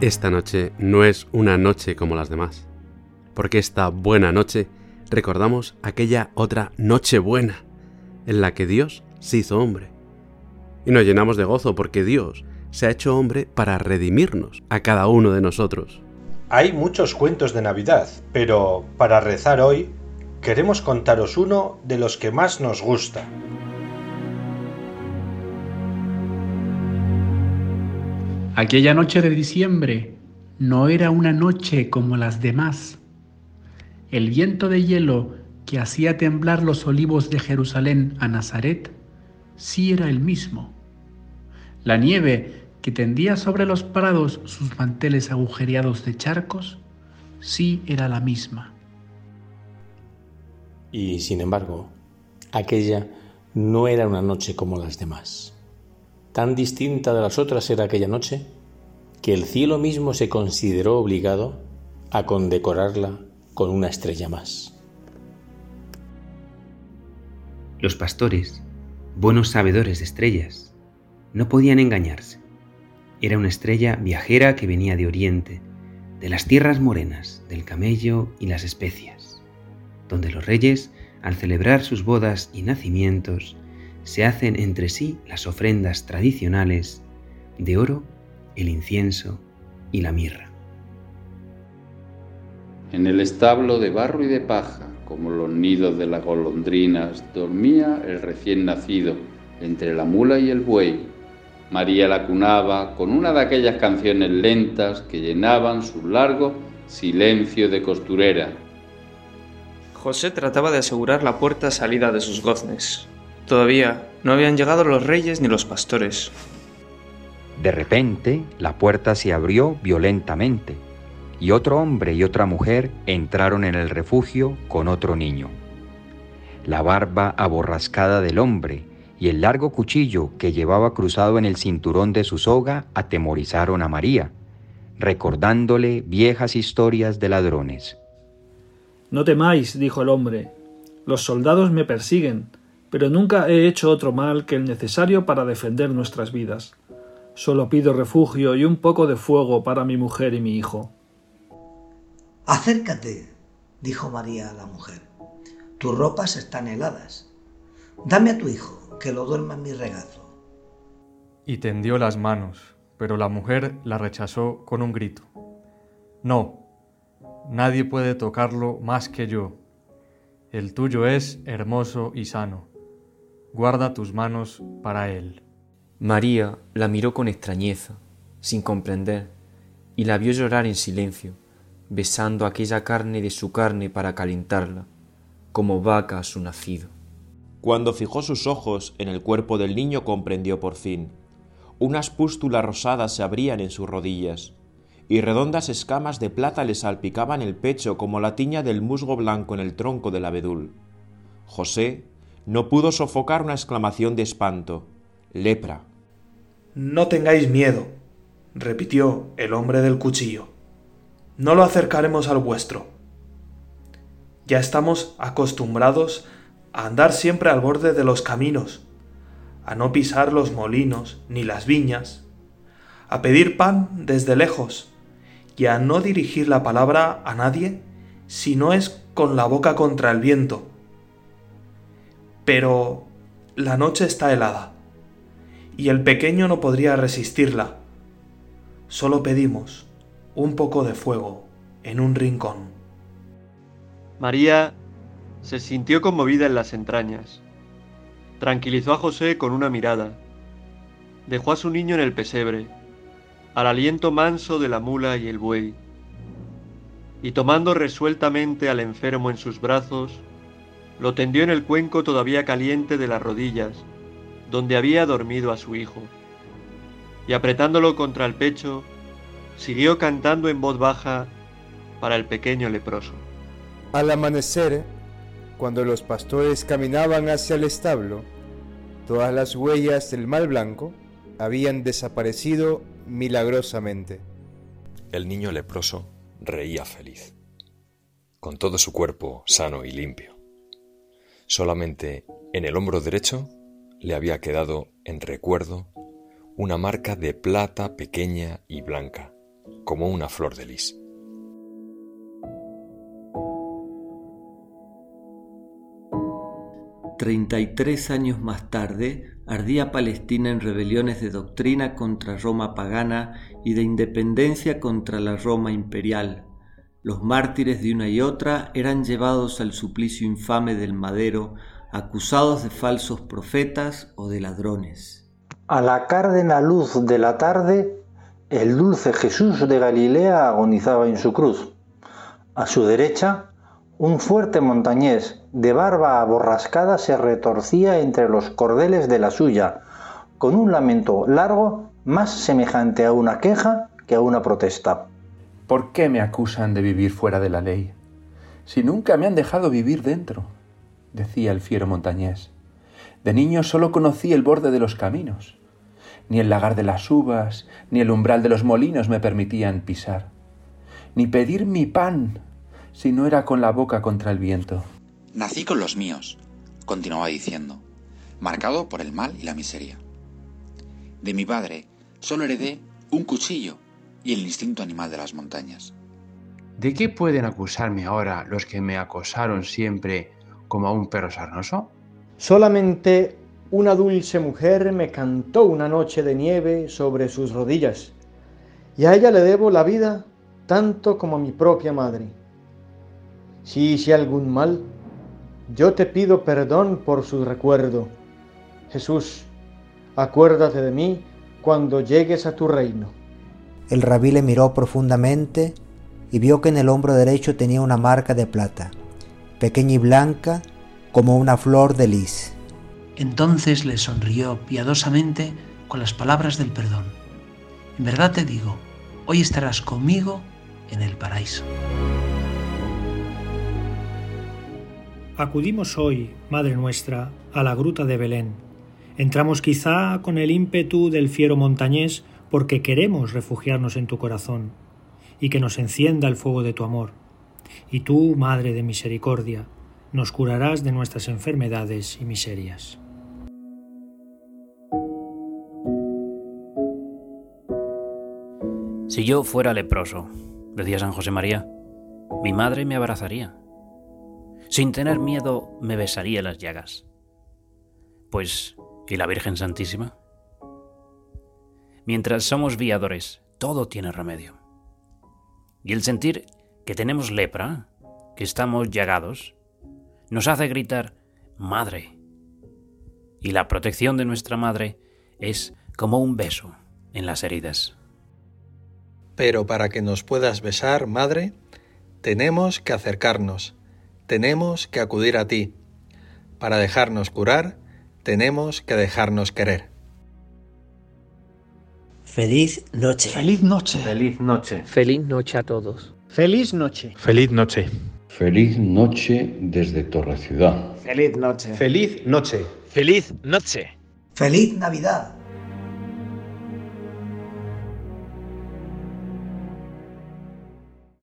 Esta noche no es una noche como las demás, porque esta buena noche recordamos aquella otra noche buena en la que Dios se hizo hombre. Y nos llenamos de gozo porque Dios se ha hecho hombre para redimirnos a cada uno de nosotros. Hay muchos cuentos de Navidad, pero para rezar hoy queremos contaros uno de los que más nos gusta. Aquella noche de diciembre no era una noche como las demás. El viento de hielo que hacía temblar los olivos de Jerusalén a Nazaret sí era el mismo. La nieve que tendía sobre los prados sus manteles agujereados de charcos sí era la misma. Y sin embargo, aquella no era una noche como las demás. Tan distinta de las otras era aquella noche que el cielo mismo se consideró obligado a condecorarla con una estrella más. Los pastores, buenos sabedores de estrellas, no podían engañarse. Era una estrella viajera que venía de Oriente, de las tierras morenas, del camello y las especias, donde los reyes, al celebrar sus bodas y nacimientos, se hacen entre sí las ofrendas tradicionales de oro, el incienso y la mirra. En el establo de barro y de paja, como los nidos de las golondrinas, dormía el recién nacido entre la mula y el buey. María la cunaba con una de aquellas canciones lentas que llenaban su largo silencio de costurera. José trataba de asegurar la puerta salida de sus goznes. Todavía no habían llegado los reyes ni los pastores. De repente, la puerta se abrió violentamente y otro hombre y otra mujer entraron en el refugio con otro niño. La barba aborrascada del hombre y el largo cuchillo que llevaba cruzado en el cinturón de su soga atemorizaron a María, recordándole viejas historias de ladrones. No temáis, dijo el hombre, los soldados me persiguen, pero nunca he hecho otro mal que el necesario para defender nuestras vidas. Solo pido refugio y un poco de fuego para mi mujer y mi hijo. Acércate, dijo María a la mujer. Tus ropas están heladas. Dame a tu hijo, que lo duerma en mi regazo. Y tendió las manos, pero la mujer la rechazó con un grito. No, nadie puede tocarlo más que yo. El tuyo es hermoso y sano. Guarda tus manos para él. María la miró con extrañeza, sin comprender, y la vio llorar en silencio, besando aquella carne de su carne para calentarla, como vaca a su nacido. Cuando fijó sus ojos en el cuerpo del niño comprendió por fin. Unas pústulas rosadas se abrían en sus rodillas, y redondas escamas de plata le salpicaban el pecho como la tiña del musgo blanco en el tronco del abedul. José no pudo sofocar una exclamación de espanto. Lepra. No tengáis miedo, repitió el hombre del cuchillo. No lo acercaremos al vuestro. Ya estamos acostumbrados a andar siempre al borde de los caminos, a no pisar los molinos ni las viñas, a pedir pan desde lejos y a no dirigir la palabra a nadie si no es con la boca contra el viento. Pero la noche está helada y el pequeño no podría resistirla. Solo pedimos un poco de fuego en un rincón. María se sintió conmovida en las entrañas. Tranquilizó a José con una mirada. Dejó a su niño en el pesebre, al aliento manso de la mula y el buey. Y tomando resueltamente al enfermo en sus brazos, lo tendió en el cuenco todavía caliente de las rodillas, donde había dormido a su hijo, y apretándolo contra el pecho, siguió cantando en voz baja para el pequeño leproso. Al amanecer, cuando los pastores caminaban hacia el establo, todas las huellas del mal blanco habían desaparecido milagrosamente. El niño leproso reía feliz, con todo su cuerpo sano y limpio. Solamente en el hombro derecho le había quedado en recuerdo una marca de plata pequeña y blanca, como una flor de lis. Treinta y tres años más tarde, ardía Palestina en rebeliones de doctrina contra Roma pagana y de independencia contra la Roma imperial. Los mártires de una y otra eran llevados al suplicio infame del madero, acusados de falsos profetas o de ladrones. A la cárdena luz de la tarde, el dulce Jesús de Galilea agonizaba en su cruz. A su derecha, un fuerte montañés de barba aborrascada se retorcía entre los cordeles de la suya, con un lamento largo más semejante a una queja que a una protesta. ¿Por qué me acusan de vivir fuera de la ley? Si nunca me han dejado vivir dentro, decía el fiero montañés. De niño solo conocí el borde de los caminos. Ni el lagar de las uvas, ni el umbral de los molinos me permitían pisar. Ni pedir mi pan si no era con la boca contra el viento? Nací con los míos, continuaba diciendo, marcado por el mal y la miseria. De mi padre solo heredé un cuchillo y el instinto animal de las montañas. ¿De qué pueden acusarme ahora los que me acosaron siempre como a un perro sarnoso? Solamente una dulce mujer me cantó una noche de nieve sobre sus rodillas, y a ella le debo la vida tanto como a mi propia madre. Si hice algún mal, yo te pido perdón por su recuerdo. Jesús, acuérdate de mí cuando llegues a tu reino. El rabí le miró profundamente y vio que en el hombro derecho tenía una marca de plata, pequeña y blanca como una flor de lis. Entonces le sonrió piadosamente con las palabras del perdón. En verdad te digo, hoy estarás conmigo en el paraíso. Acudimos hoy, Madre nuestra, a la gruta de Belén. Entramos quizá con el ímpetu del fiero montañés porque queremos refugiarnos en tu corazón y que nos encienda el fuego de tu amor. Y tú, Madre de Misericordia, nos curarás de nuestras enfermedades y miserias. Si yo fuera leproso, decía San José María, mi madre me abrazaría sin tener miedo me besaría las llagas. Pues, ¿y la Virgen Santísima? Mientras somos viadores, todo tiene remedio. Y el sentir que tenemos lepra, que estamos llagados, nos hace gritar, Madre. Y la protección de nuestra Madre es como un beso en las heridas. Pero para que nos puedas besar, Madre, tenemos que acercarnos tenemos que acudir a ti. Para dejarnos curar, tenemos que dejarnos querer. Feliz noche. Feliz noche. Feliz noche. Feliz noche a todos. Feliz noche. Feliz noche. Feliz noche desde Torre Ciudad. Feliz noche. Feliz noche. Feliz noche. Feliz Navidad.